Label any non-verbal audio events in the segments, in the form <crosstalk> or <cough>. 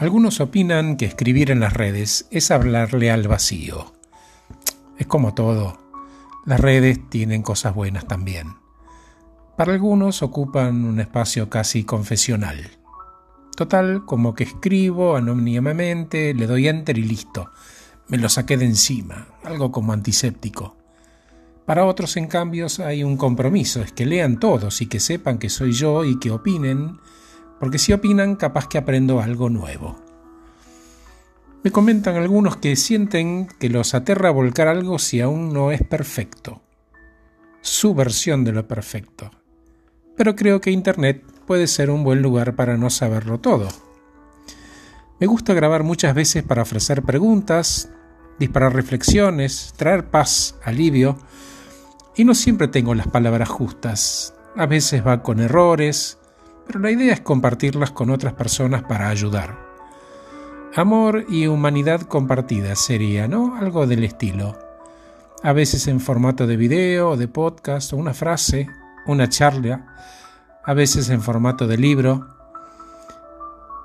Algunos opinan que escribir en las redes es hablarle al vacío. Es como todo. Las redes tienen cosas buenas también. Para algunos ocupan un espacio casi confesional. Total, como que escribo anónimamente, le doy enter y listo. Me lo saqué de encima, algo como antiséptico. Para otros, en cambio, hay un compromiso, es que lean todos y que sepan que soy yo y que opinen porque si opinan capaz que aprendo algo nuevo. Me comentan algunos que sienten que los aterra volcar algo si aún no es perfecto, su versión de lo perfecto. Pero creo que Internet puede ser un buen lugar para no saberlo todo. Me gusta grabar muchas veces para ofrecer preguntas, disparar reflexiones, traer paz, alivio, y no siempre tengo las palabras justas. A veces va con errores, pero la idea es compartirlas con otras personas para ayudar. Amor y humanidad compartida sería, ¿no? Algo del estilo. A veces en formato de video, de podcast, o una frase, una charla, a veces en formato de libro.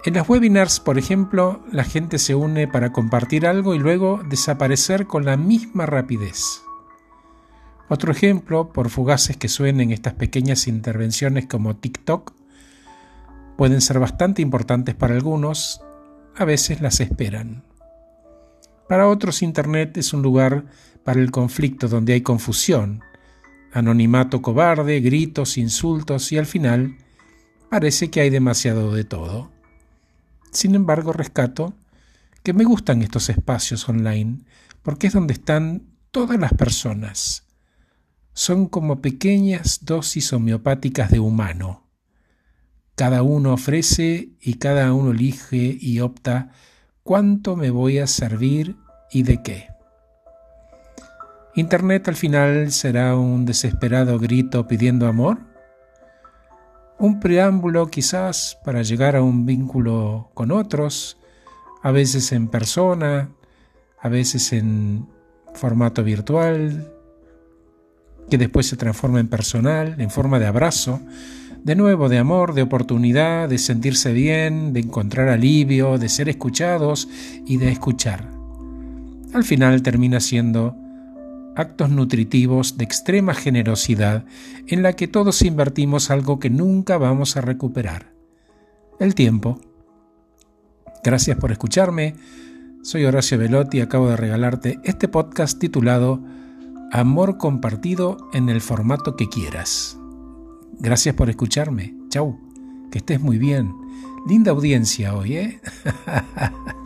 En las webinars, por ejemplo, la gente se une para compartir algo y luego desaparecer con la misma rapidez. Otro ejemplo, por fugaces que suenen estas pequeñas intervenciones como TikTok, pueden ser bastante importantes para algunos, a veces las esperan. Para otros Internet es un lugar para el conflicto donde hay confusión, anonimato cobarde, gritos, insultos y al final parece que hay demasiado de todo. Sin embargo, rescato que me gustan estos espacios online porque es donde están todas las personas. Son como pequeñas dosis homeopáticas de humano cada uno ofrece y cada uno elige y opta cuánto me voy a servir y de qué. Internet al final será un desesperado grito pidiendo amor, un preámbulo quizás para llegar a un vínculo con otros, a veces en persona, a veces en formato virtual, que después se transforma en personal, en forma de abrazo, de nuevo, de amor, de oportunidad, de sentirse bien, de encontrar alivio, de ser escuchados y de escuchar. Al final termina siendo actos nutritivos de extrema generosidad en la que todos invertimos algo que nunca vamos a recuperar. El tiempo. Gracias por escucharme. Soy Horacio Velotti y acabo de regalarte este podcast titulado Amor compartido en el formato que quieras. Gracias por escucharme. Chau. Que estés muy bien. Linda audiencia hoy, ¿eh? <laughs>